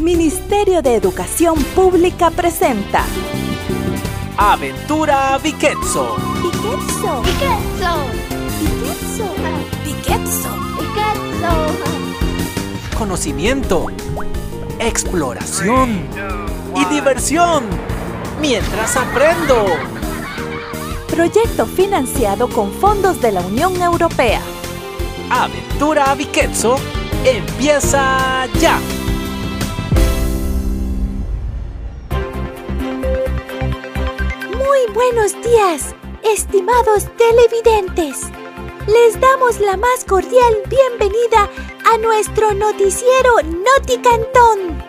Ministerio de Educación Pública presenta Aventura Viquetso. Viquetso. Viquetso. Viquetso. Viquetso. Viquetso. Conocimiento, exploración y diversión mientras aprendo. Proyecto financiado con fondos de la Unión Europea. Aventura Viquetso empieza ya. Muy buenos días, estimados televidentes. Les damos la más cordial bienvenida a nuestro noticiero Noti Cantón,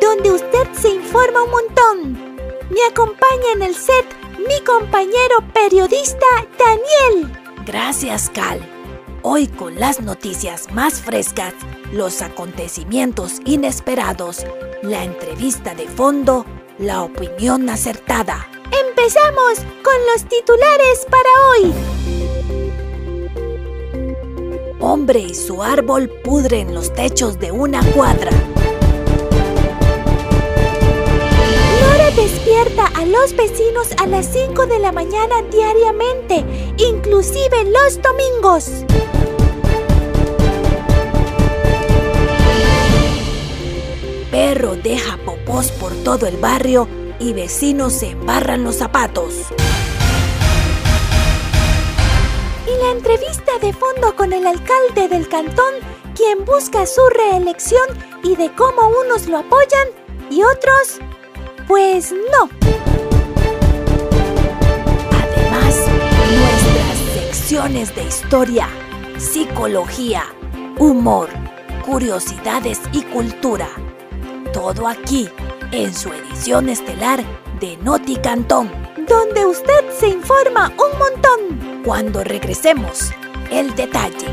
donde usted se informa un montón. Me acompaña en el set mi compañero periodista Daniel. Gracias, Cal. Hoy con las noticias más frescas, los acontecimientos inesperados, la entrevista de fondo, la opinión acertada. Empezamos con los titulares para hoy. Hombre y su árbol pudren los techos de una cuadra. Nora despierta a los vecinos a las 5 de la mañana diariamente, inclusive los domingos. Perro deja popós por todo el barrio y vecinos se embarran los zapatos. Y la entrevista de fondo con el alcalde del cantón, quien busca su reelección y de cómo unos lo apoyan y otros, pues no. Además, nuestras secciones de historia, psicología, humor, curiosidades y cultura. Todo aquí en su edición estelar de Noti Cantón. Donde usted se informa un montón. Cuando regresemos, el detalle.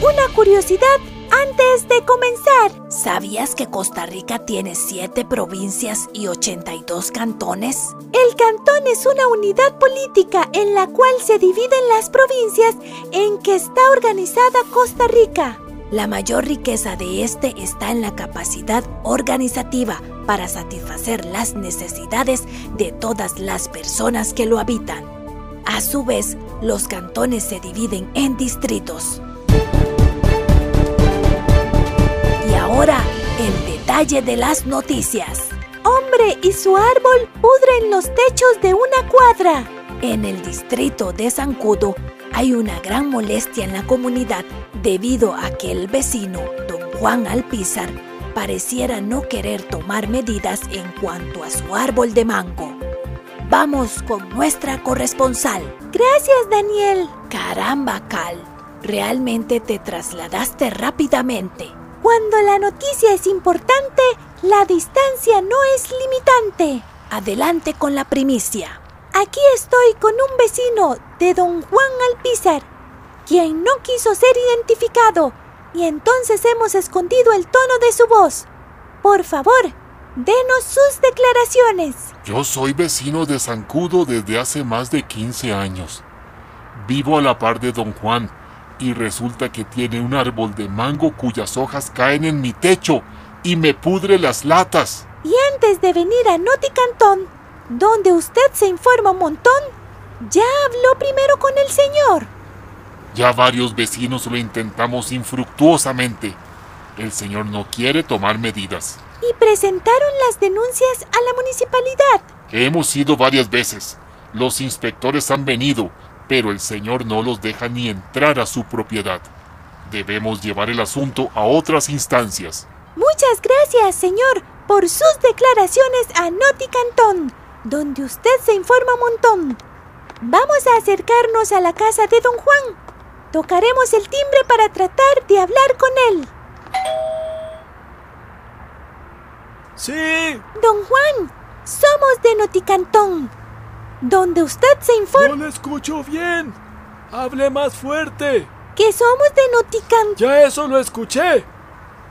Una curiosidad antes de comenzar. ¿Sabías que Costa Rica tiene 7 provincias y 82 cantones? El cantón es una unidad política en la cual se dividen las provincias en que está organizada Costa Rica. La mayor riqueza de este está en la capacidad organizativa para satisfacer las necesidades de todas las personas que lo habitan. A su vez, los cantones se dividen en distritos. Y ahora, el detalle de las noticias. Hombre y su árbol pudren los techos de una cuadra. En el distrito de Zancudo hay una gran molestia en la comunidad debido a que el vecino, don Juan Alpizar, pareciera no querer tomar medidas en cuanto a su árbol de mango. Vamos con nuestra corresponsal. Gracias, Daniel. Caramba, Cal, realmente te trasladaste rápidamente. Cuando la noticia es importante, la distancia no es limitante. Adelante con la primicia. Aquí estoy con un vecino de don Juan Alpizar, quien no quiso ser identificado, y entonces hemos escondido el tono de su voz. Por favor, denos sus declaraciones. Yo soy vecino de Zancudo desde hace más de 15 años. Vivo a la par de don Juan y resulta que tiene un árbol de mango cuyas hojas caen en mi techo y me pudre las latas. Y antes de venir a Noticantón, donde usted se informa un montón, ya habló primero con el señor. Ya varios vecinos lo intentamos infructuosamente. El señor no quiere tomar medidas. Y presentaron las denuncias a la municipalidad. Hemos ido varias veces. Los inspectores han venido, pero el señor no los deja ni entrar a su propiedad. Debemos llevar el asunto a otras instancias. Muchas gracias, señor, por sus declaraciones a Noticantón, donde usted se informa un montón. Vamos a acercarnos a la casa de don Juan. Tocaremos el timbre para tratar de hablar con él. Sí, Don Juan, somos de Noticantón, donde usted se informa no le escucho bien. Hable más fuerte. que somos de Noticantón. Ya eso lo escuché.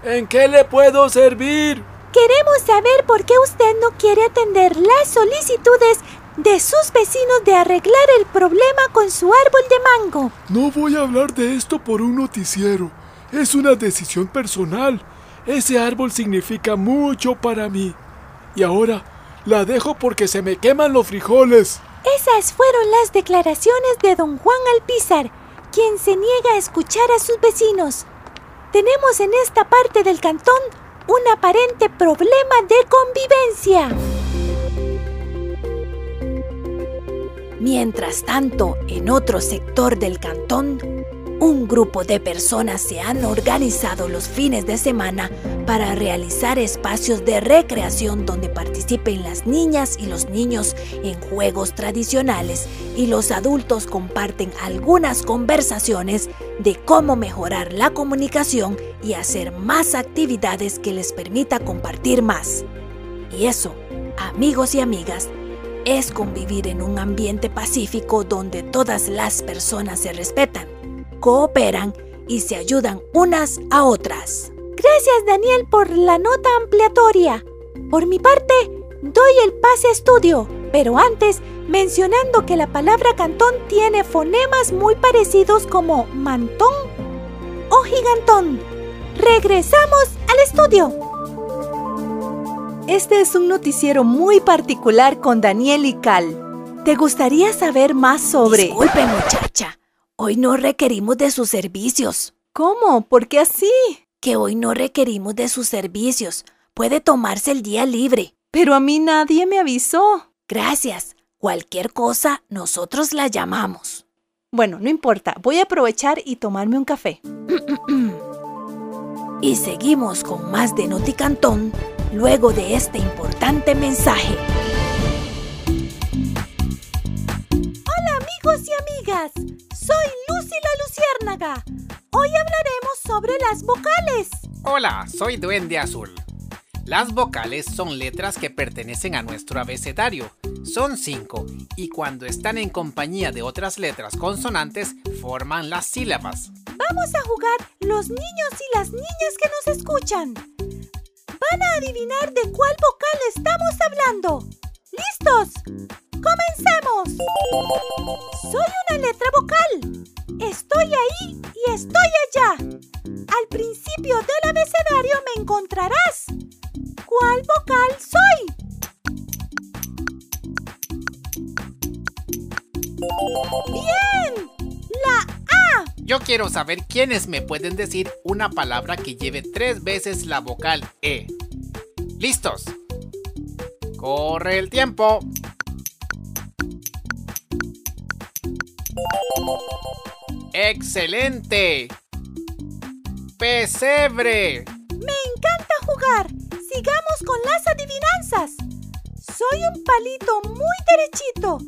¿En qué le puedo servir? Queremos saber por qué usted no quiere atender las solicitudes de sus vecinos de arreglar el problema con su árbol de mango. No voy a hablar de esto por un noticiero. Es una decisión personal. Ese árbol significa mucho para mí. Y ahora la dejo porque se me queman los frijoles. Esas fueron las declaraciones de don Juan Alpizar, quien se niega a escuchar a sus vecinos. Tenemos en esta parte del cantón un aparente problema de convivencia. Mientras tanto, en otro sector del cantón, un grupo de personas se han organizado los fines de semana para realizar espacios de recreación donde participen las niñas y los niños en juegos tradicionales y los adultos comparten algunas conversaciones de cómo mejorar la comunicación y hacer más actividades que les permita compartir más. Y eso, amigos y amigas, es convivir en un ambiente pacífico donde todas las personas se respetan, cooperan y se ayudan unas a otras. Gracias Daniel por la nota ampliatoria. Por mi parte, doy el pase estudio, pero antes mencionando que la palabra cantón tiene fonemas muy parecidos como mantón o gigantón. Regresamos al estudio. Este es un noticiero muy particular con Daniel y Cal. ¿Te gustaría saber más sobre... Disculpe muchacha, hoy no requerimos de sus servicios. ¿Cómo? ¿Por qué así? Que hoy no requerimos de sus servicios. Puede tomarse el día libre. Pero a mí nadie me avisó. Gracias. Cualquier cosa, nosotros la llamamos. Bueno, no importa. Voy a aprovechar y tomarme un café. y seguimos con más de Noticantón luego de este importante mensaje. Amigos y amigas, soy Lucy la Luciérnaga. Hoy hablaremos sobre las vocales. Hola, soy Duende Azul. Las vocales son letras que pertenecen a nuestro abecedario. Son cinco y cuando están en compañía de otras letras consonantes forman las sílabas. Vamos a jugar los niños y las niñas que nos escuchan. Van a adivinar de cuál vocal estamos hablando. ¿Listos? ¡Comencemos! Soy una letra vocal. Estoy ahí y estoy allá. Al principio del abecedario me encontrarás. ¿Cuál vocal soy? ¡Bien! La A. Yo quiero saber quiénes me pueden decir una palabra que lleve tres veces la vocal E. ¿Listos? Corre el tiempo. ¡Excelente! ¡Pesebre! Me encanta jugar. Sigamos con las adivinanzas. Soy un palito muy derechito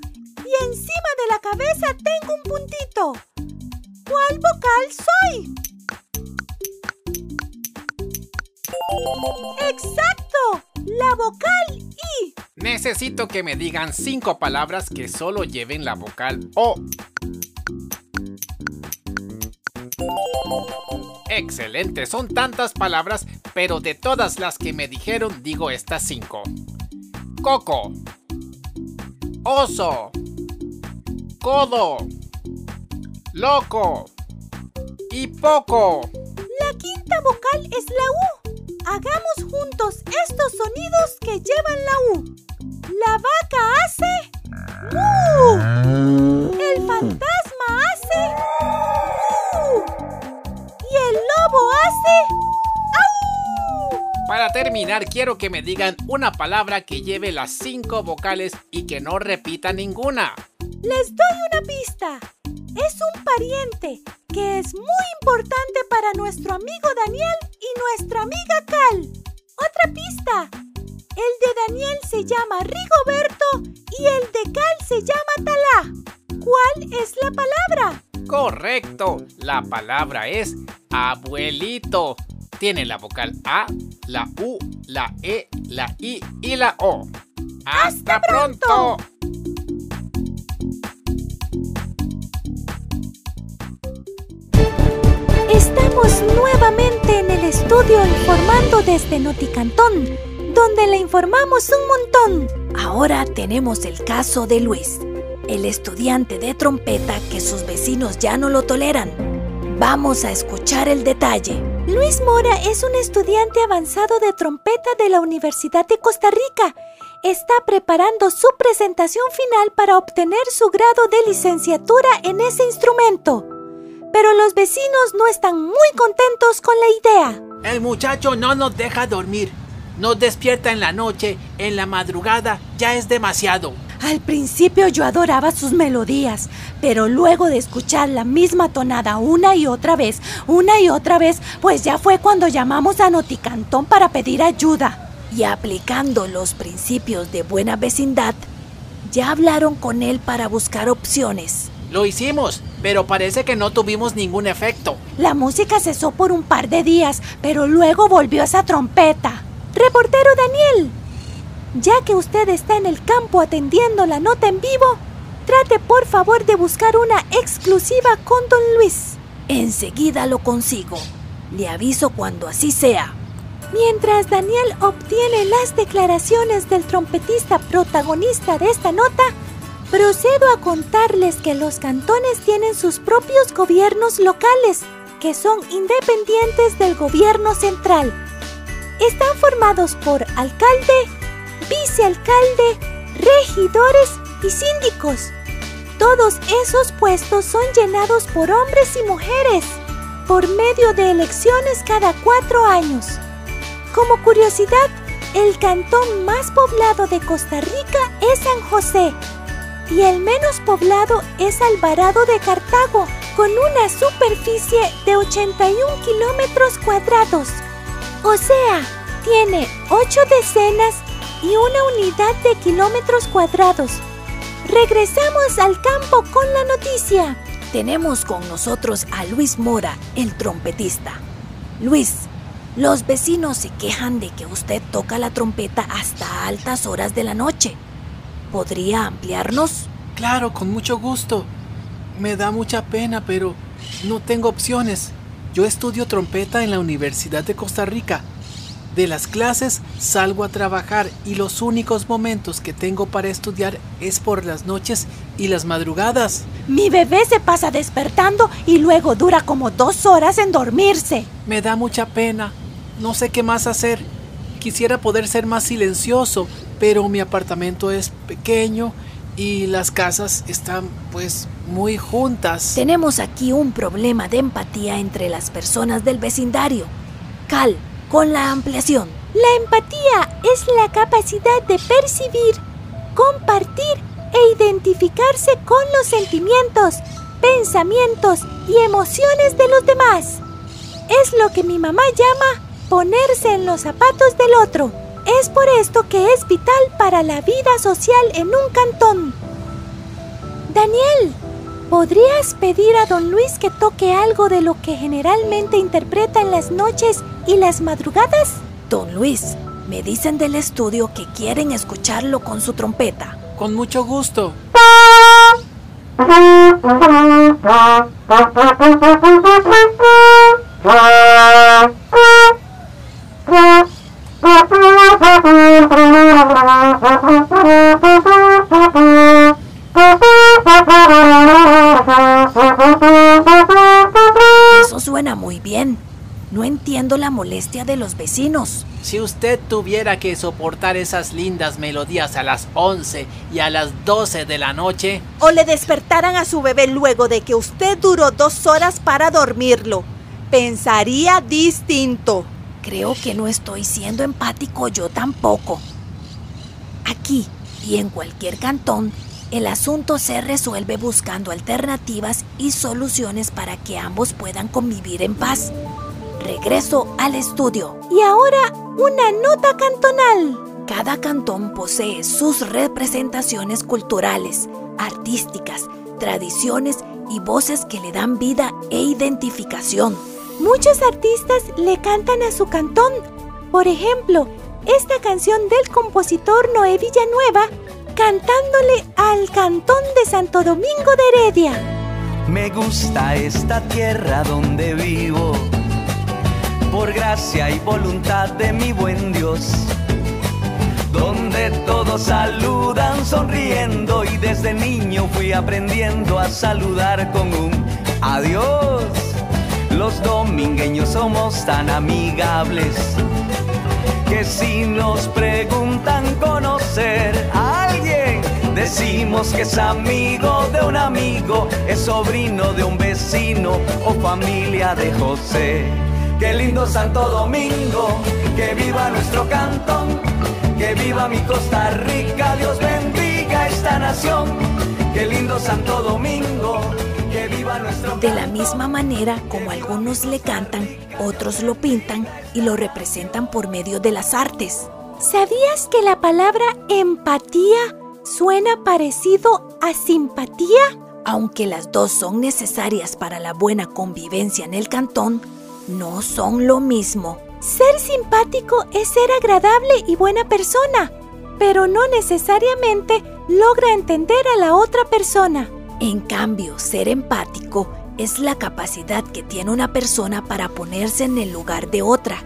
y encima de la cabeza tengo un puntito. ¿Cuál vocal soy? ¡Exacto! La vocal I. Necesito que me digan cinco palabras que solo lleven la vocal O. Excelente, son tantas palabras, pero de todas las que me dijeron digo estas cinco. Coco. Oso. Codo. Loco. Y poco. La quinta vocal es la U. Hagamos juntos estos sonidos que llevan la U. La vaca hace ¡Mu! El fantasma hace ¡Au! Para terminar, quiero que me digan una palabra que lleve las cinco vocales y que no repita ninguna. Les doy una pista. Es un pariente que es muy importante para nuestro amigo Daniel y nuestra amiga Cal. Otra pista. El de Daniel se llama Rigoberto y el de Cal se llama Talá. ¿Cuál es la palabra? Correcto, la palabra es abuelito. Tiene la vocal A, la U, la E, la I y la O. ¡Hasta, pronto! Estamos nuevamente en el estudio informando desde Noticantón, donde le informamos un montón. Ahora tenemos el caso de Luis, el estudiante de trompeta que sus vecinos ya no lo toleran. Vamos a escuchar el detalle. Luis Mora es un estudiante avanzado de trompeta de la Universidad de Costa Rica. Está preparando su presentación final para obtener su grado de licenciatura en ese instrumento. Pero los vecinos no están muy contentos con la idea. El muchacho no nos deja dormir. Nos despierta en la noche, en la madrugada, ya es demasiado. Al principio yo adoraba sus melodías, pero luego de escuchar la misma tonada una y otra vez, una y otra vez, pues ya fue cuando llamamos a Noticantón para pedir ayuda. Y aplicando los principios de buena vecindad, ya hablaron con él para buscar opciones. Lo hicimos, pero parece que no tuvimos ningún efecto. La música cesó por un par de días, pero luego volvió esa trompeta. Reportero Daniel, ya que usted está en el campo atendiendo la nota en vivo, trate por favor de buscar una exclusiva con don Luis. Enseguida lo consigo. Le aviso cuando así sea. Mientras Daniel obtiene las declaraciones del trompetista protagonista de esta nota, procedo a contarles que los cantones tienen sus propios gobiernos locales, que son independientes del gobierno central. Están formados por alcalde, vicealcalde, regidores y síndicos. Todos esos puestos son llenados por hombres y mujeres por medio de elecciones cada cuatro años. Como curiosidad, el cantón más poblado de Costa Rica es San José y el menos poblado es Alvarado de Cartago, con una superficie de 81 kilómetros cuadrados. O sea, tiene 8 decenas y una unidad de kilómetros cuadrados. Regresamos al campo con la noticia. Tenemos con nosotros a Luis Mora, el trompetista. Luis, los vecinos se quejan de que usted toca la trompeta hasta altas horas de la noche. ¿Podría ampliarnos? Claro, con mucho gusto. Me da mucha pena, pero no tengo opciones. Yo estudio trompeta en la Universidad de Costa Rica de las clases salgo a trabajar y los únicos momentos que tengo para estudiar es por las noches y las madrugadas. Mi bebé se pasa despertando y luego dura como dos horas en dormirse. Me da mucha pena. No sé qué más hacer. Quisiera poder ser más silencioso, pero mi apartamento es pequeño y las casas están pues muy juntas. Tenemos aquí un problema de empatía entre las personas del vecindario. Cal, con la ampliación. La empatía es la capacidad de percibir, compartir e identificarse con los sentimientos, pensamientos y emociones de los demás. Es lo que mi mamá llama ponerse en los zapatos del otro. Es por esto que es vital para la vida social en un cantón. Daniel, ¿podrías pedir a don Luis que toque algo de lo que generalmente interpreta en las noches ¿Y las madrugadas? Don Luis, me dicen del estudio que quieren escucharlo con su trompeta. Con mucho gusto. entiendo la molestia de los vecinos. Si usted tuviera que soportar esas lindas melodías a las 11 y a las 12 de la noche... O le despertaran a su bebé luego de que usted duró dos horas para dormirlo, pensaría distinto. Creo que no estoy siendo empático yo tampoco. Aquí y en cualquier cantón, el asunto se resuelve buscando alternativas y soluciones para que ambos puedan convivir en paz regreso al estudio. Y ahora una nota cantonal. Cada cantón posee sus representaciones culturales, artísticas, tradiciones y voces que le dan vida e identificación. Muchos artistas le cantan a su cantón. Por ejemplo, esta canción del compositor Noé Villanueva cantándole al cantón de Santo Domingo de Heredia. Me gusta esta tierra donde vivo por gracia y voluntad de mi buen Dios. donde todos saludan sonriendo y desde niño fui aprendiendo a saludar con un adiós. Los domingueños somos tan amigables que si nos preguntan conocer a alguien, decimos que es amigo de un amigo, es sobrino de un vecino o familia de José. Qué lindo Santo Domingo, que viva nuestro cantón, que viva mi Costa Rica, Dios bendiga esta nación. Qué lindo Santo Domingo, que viva nuestro De la misma manera como algunos le cantan, otros lo pintan y lo representan por medio de las artes. ¿Sabías que la palabra empatía suena parecido a simpatía? Aunque las dos son necesarias para la buena convivencia en el cantón, no son lo mismo. Ser simpático es ser agradable y buena persona, pero no necesariamente logra entender a la otra persona. En cambio, ser empático es la capacidad que tiene una persona para ponerse en el lugar de otra.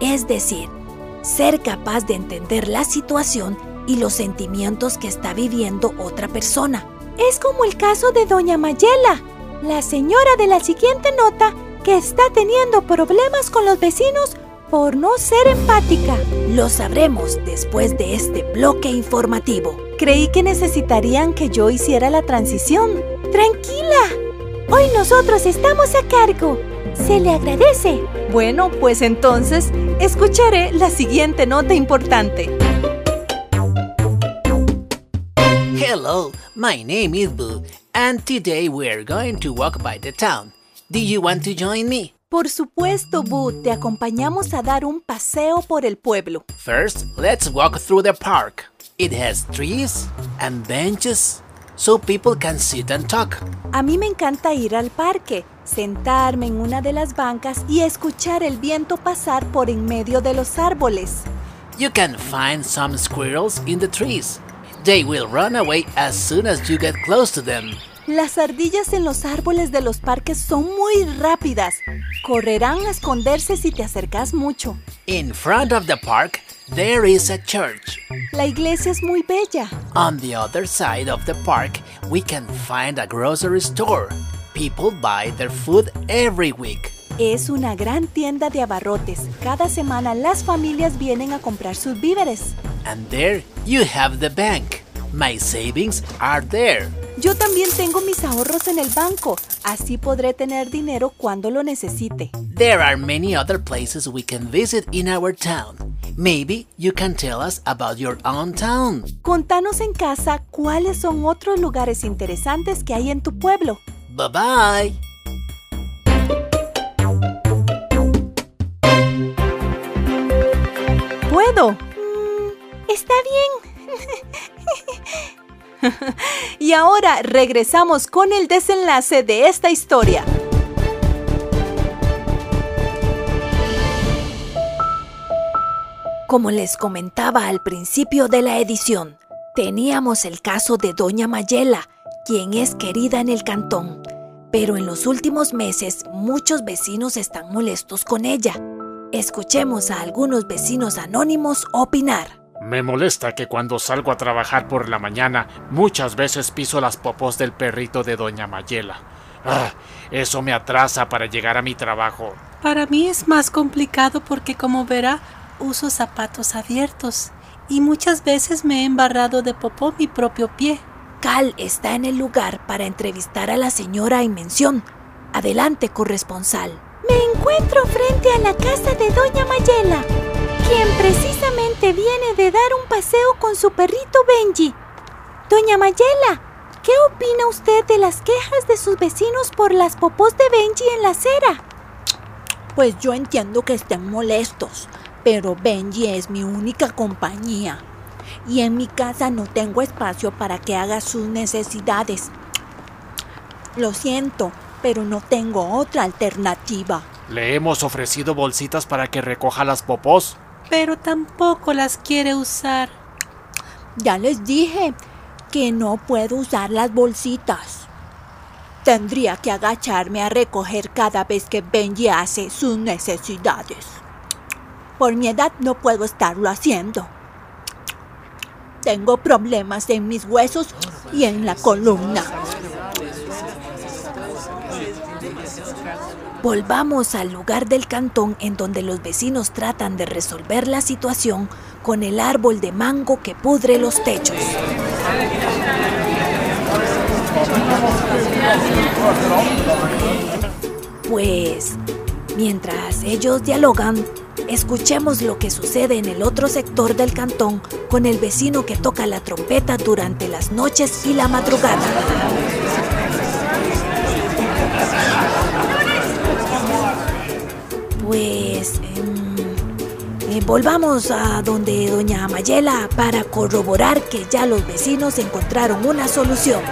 Es decir, ser capaz de entender la situación y los sentimientos que está viviendo otra persona. Es como el caso de Doña Mayela, la señora de la siguiente nota que está teniendo problemas con los vecinos por no ser empática. Lo sabremos después de este bloque informativo. Creí que necesitarían que yo hiciera la transición. Tranquila, hoy nosotros estamos a cargo. Se le agradece. Bueno, pues entonces escucharé la siguiente nota importante. Hello, my name is Boo, and today we're going to walk by the town. Do you want to join me? Por supuesto, Boo, te acompañamos a dar un paseo por el pueblo. First, let's walk through the park. It has trees and benches so people can sit and talk. A mí me encanta ir al parque, sentarme en una de las bancas y escuchar el viento pasar por en medio de los árboles. You can find some squirrels in the trees. They will run away as soon as you get close to them. Las ardillas en los árboles de los parques son muy rápidas. Correrán a esconderse si te acercas mucho. In front of the park, there is a church. La iglesia es muy bella. On the other side of the park, we can find a grocery store. People buy their food every week. Es una gran tienda de abarrotes. Cada semana las familias vienen a comprar sus víveres. And there you have the bank. My savings are there. Yo también tengo mis ahorros en el banco. Así podré tener dinero cuando lo necesite. There are many other places we can visit in our town. Maybe you can tell us about your own town. Contanos en casa cuáles son otros lugares interesantes que hay en tu pueblo. Bye bye. ¿Puedo? Está bien. Y ahora regresamos con el desenlace de esta historia. Como les comentaba al principio de la edición, teníamos el caso de Doña Mayela, quien es querida en el cantón, pero en los últimos meses muchos vecinos están molestos con ella. Escuchemos a algunos vecinos anónimos opinar. Me molesta que cuando salgo a trabajar por la mañana muchas veces piso las popos del perrito de Doña Mayela. Ah, eso me atrasa para llegar a mi trabajo. Para mí es más complicado porque como verá uso zapatos abiertos y muchas veces me he embarrado de popó mi propio pie. Cal está en el lugar para entrevistar a la señora en mención. Adelante, corresponsal. Me encuentro frente a la casa de Doña Mayela, quien precisamente viene de dar un paseo con su perrito Benji. Doña Mayela, ¿qué opina usted de las quejas de sus vecinos por las popós de Benji en la acera? Pues yo entiendo que estén molestos, pero Benji es mi única compañía. Y en mi casa no tengo espacio para que haga sus necesidades. Lo siento, pero no tengo otra alternativa. Le hemos ofrecido bolsitas para que recoja las popós. Pero tampoco las quiere usar. Ya les dije que no puedo usar las bolsitas. Tendría que agacharme a recoger cada vez que Benji hace sus necesidades. Por mi edad no puedo estarlo haciendo. tengo problemas en mis huesos y en la columna. Volvamos al lugar del cantón en donde los vecinos tratan de resolver la situación con el árbol de mango que pudre los techos. Pues, mientras ellos dialogan, escuchemos lo que sucede en el otro sector del cantón con el vecino que toca la trompeta durante las noches y la madrugada. Pues em, eh, volvamos a donde doña Mayela para corroborar que ya los vecinos encontraron una solución.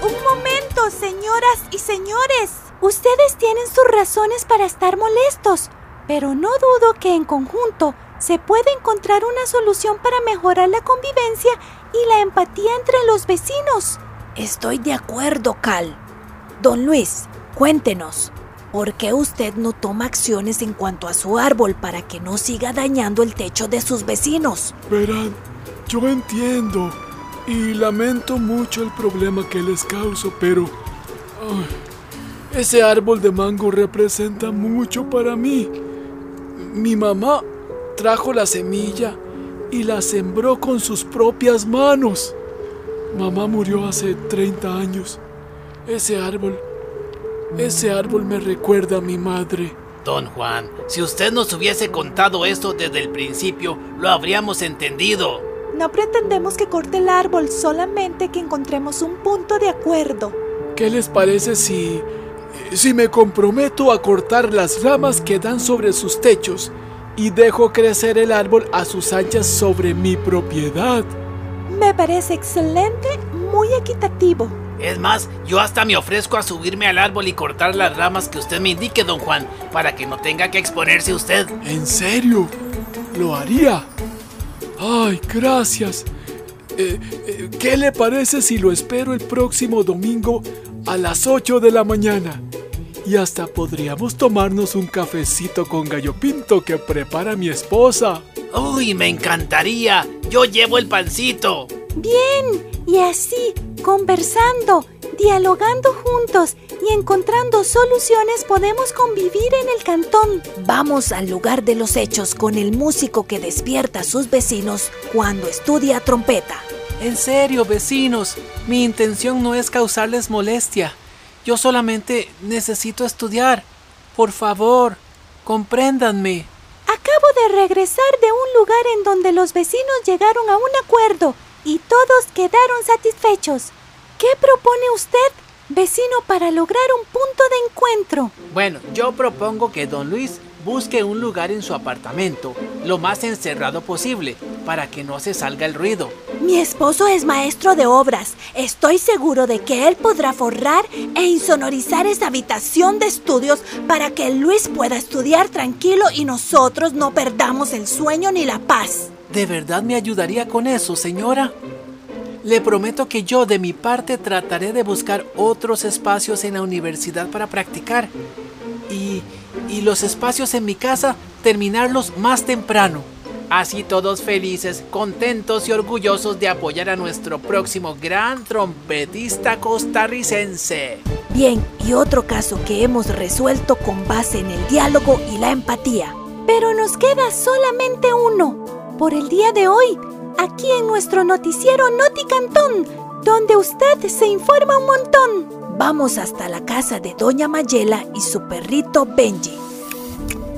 Un momento, señoras y señores. Ustedes tienen sus razones para estar molestos, pero no dudo que en conjunto se puede encontrar una solución para mejorar la convivencia y la empatía entre los vecinos. Estoy de acuerdo, Cal. Don Luis, cuéntenos, ¿por qué usted no toma acciones en cuanto a su árbol para que no siga dañando el techo de sus vecinos? Verán, yo entiendo y lamento mucho el problema que les causo, pero ese árbol de mango representa mucho para mí. Mi mamá trajo la semilla y la sembró con sus propias manos. Mamá murió hace 30 años. Ese árbol, ese árbol me recuerda a mi madre. Don Juan, si usted nos hubiese contado esto desde el principio, lo habríamos entendido. No pretendemos que corte el árbol, solamente que encontremos un punto de acuerdo. ¿Qué les parece si si me comprometo a cortar las ramas que dan sobre sus techos y dejo crecer el árbol a sus anchas sobre mi propiedad? Me parece excelente, muy equitativo. Es más, yo hasta me ofrezco a subirme al árbol y cortar las ramas que usted me indique, don Juan, para que no tenga que exponerse usted. ¿En serio? ¿Lo haría? Ay, gracias. Eh, eh, ¿Qué le parece si lo espero el próximo domingo a las 8 de la mañana? Y hasta podríamos tomarnos un cafecito con gallo pinto que prepara mi esposa. Uy, me encantaría. Yo llevo el pancito. Bien, y así, conversando, dialogando juntos y encontrando soluciones podemos convivir en el cantón. Vamos al lugar de los hechos con el músico que despierta a sus vecinos cuando estudia trompeta. En serio, vecinos, mi intención no es causarles molestia. Yo solamente necesito estudiar. Por favor, compréndanme. Acabo de regresar de un lugar en donde los vecinos llegaron a un acuerdo y todos quedaron satisfechos. ¿Qué propone usted, vecino, para lograr un punto de encuentro? Bueno, yo propongo que don Luis busque un lugar en su apartamento, lo más encerrado posible, para que no se salga el ruido. Mi esposo es maestro de obras. Estoy seguro de que él podrá forrar e insonorizar esa habitación de estudios para que Luis pueda estudiar tranquilo y nosotros no perdamos el sueño ni la paz. ¿De verdad me ayudaría con eso, señora? Le prometo que yo de mi parte trataré de buscar otros espacios en la universidad para practicar. Y, y los espacios en mi casa terminarlos más temprano. Así todos felices, contentos y orgullosos de apoyar a nuestro próximo gran trompetista costarricense. Bien, y otro caso que hemos resuelto con base en el diálogo y la empatía. Pero nos queda solamente uno. Por el día de hoy, aquí en nuestro noticiero Noti Cantón, donde usted se informa un montón. Vamos hasta la casa de Doña Mayela y su perrito Benji.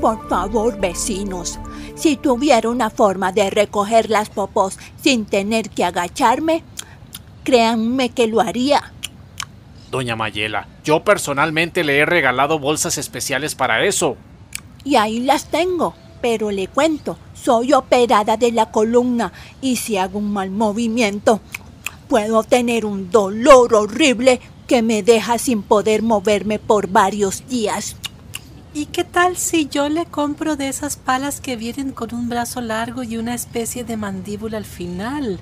Por favor, vecinos, si tuviera una forma de recoger las popos sin tener que agacharme, créanme que lo haría. Doña Mayela, yo personalmente le he regalado bolsas especiales para eso. Y ahí las tengo, pero le cuento, soy operada de la columna y si hago un mal movimiento, puedo tener un dolor horrible que me deja sin poder moverme por varios días. ¿Y qué tal si yo le compro de esas palas que vienen con un brazo largo y una especie de mandíbula al final?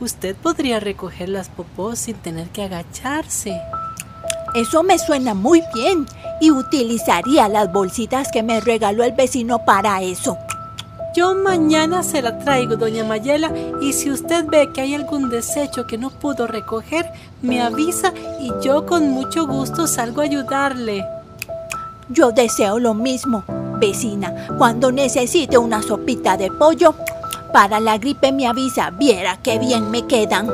Usted podría recoger las popós sin tener que agacharse. Eso me suena muy bien y utilizaría las bolsitas que me regaló el vecino para eso. Yo mañana se la traigo, doña Mayela, y si usted ve que hay algún desecho que no pudo recoger, me avisa y yo con mucho gusto salgo a ayudarle. Yo deseo lo mismo, vecina. Cuando necesite una sopita de pollo, para la gripe me avisa, viera qué bien me quedan.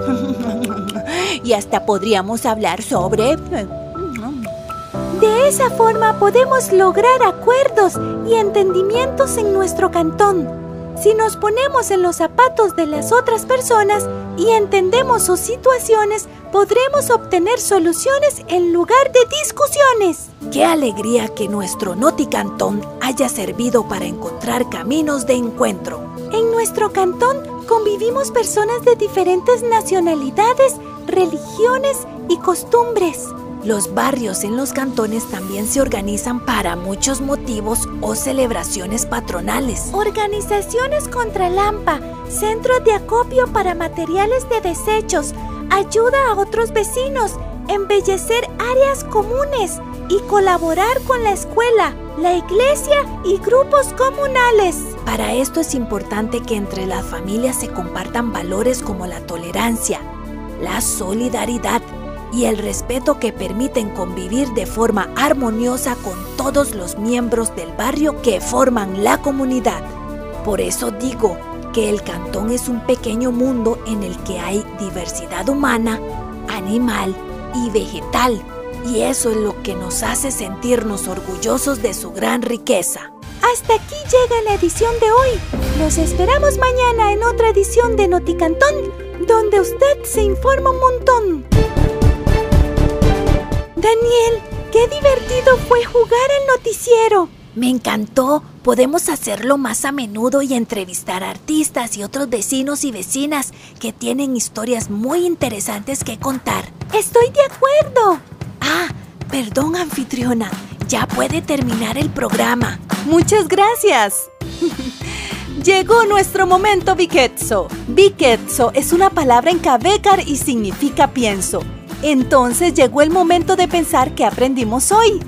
y hasta podríamos hablar sobre... De esa forma podemos lograr acuerdos y entendimientos en nuestro cantón. Si nos ponemos en los zapatos de las otras personas y entendemos sus situaciones, podremos obtener soluciones en lugar de discusiones. Qué alegría que nuestro Noticantón haya servido para encontrar caminos de encuentro. En nuestro cantón convivimos personas de diferentes nacionalidades, religiones y costumbres. Los barrios en los cantones también se organizan para muchos motivos o celebraciones patronales. Organizaciones contra Lampa, centros de acopio para materiales de desechos, ayuda a otros vecinos, embellecer áreas comunes y colaborar con la escuela, la iglesia y grupos comunales. Para esto es importante que entre las familias se compartan valores como la tolerancia, la solidaridad, y el respeto que permiten convivir de forma armoniosa con todos los miembros del barrio que forman la comunidad. Por eso digo que el cantón es un pequeño mundo en el que hay diversidad humana, animal y vegetal. Y eso es lo que nos hace sentirnos orgullosos de su gran riqueza. Hasta aquí llega la edición de hoy. Los esperamos mañana en otra edición de Noticantón, donde usted se informa un montón. Daniel, qué divertido fue jugar al noticiero. Me encantó. Podemos hacerlo más a menudo y entrevistar a artistas y otros vecinos y vecinas que tienen historias muy interesantes que contar. Estoy de acuerdo. Ah, perdón anfitriona. Ya puede terminar el programa. Muchas gracias. Llegó nuestro momento Biketso. Biketso es una palabra en Kabekar y significa pienso. Entonces llegó el momento de pensar qué aprendimos hoy.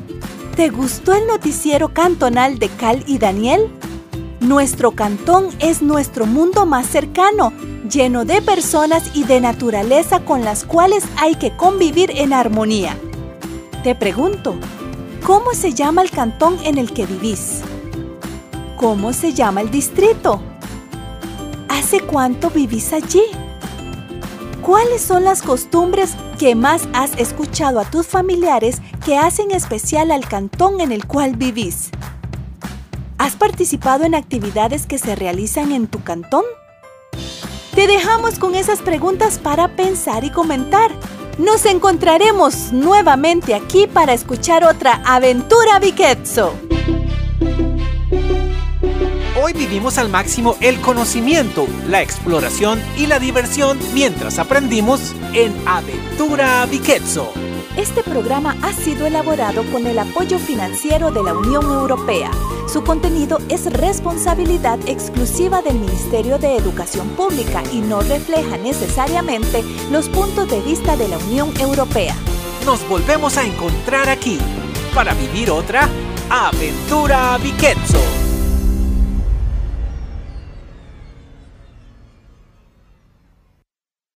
¿Te gustó el noticiero cantonal de Cal y Daniel? Nuestro cantón es nuestro mundo más cercano, lleno de personas y de naturaleza con las cuales hay que convivir en armonía. Te pregunto, ¿cómo se llama el cantón en el que vivís? ¿Cómo se llama el distrito? ¿Hace cuánto vivís allí? ¿Cuáles son las costumbres que más has escuchado a tus familiares que hacen especial al cantón en el cual vivís? ¿Has participado en actividades que se realizan en tu cantón? Te dejamos con esas preguntas para pensar y comentar. Nos encontraremos nuevamente aquí para escuchar otra aventura Viquetzo. Hoy vivimos al máximo el conocimiento, la exploración y la diversión mientras aprendimos en Aventura Viquetzo. Este programa ha sido elaborado con el apoyo financiero de la Unión Europea. Su contenido es responsabilidad exclusiva del Ministerio de Educación Pública y no refleja necesariamente los puntos de vista de la Unión Europea. Nos volvemos a encontrar aquí para vivir otra Aventura Viquetzo.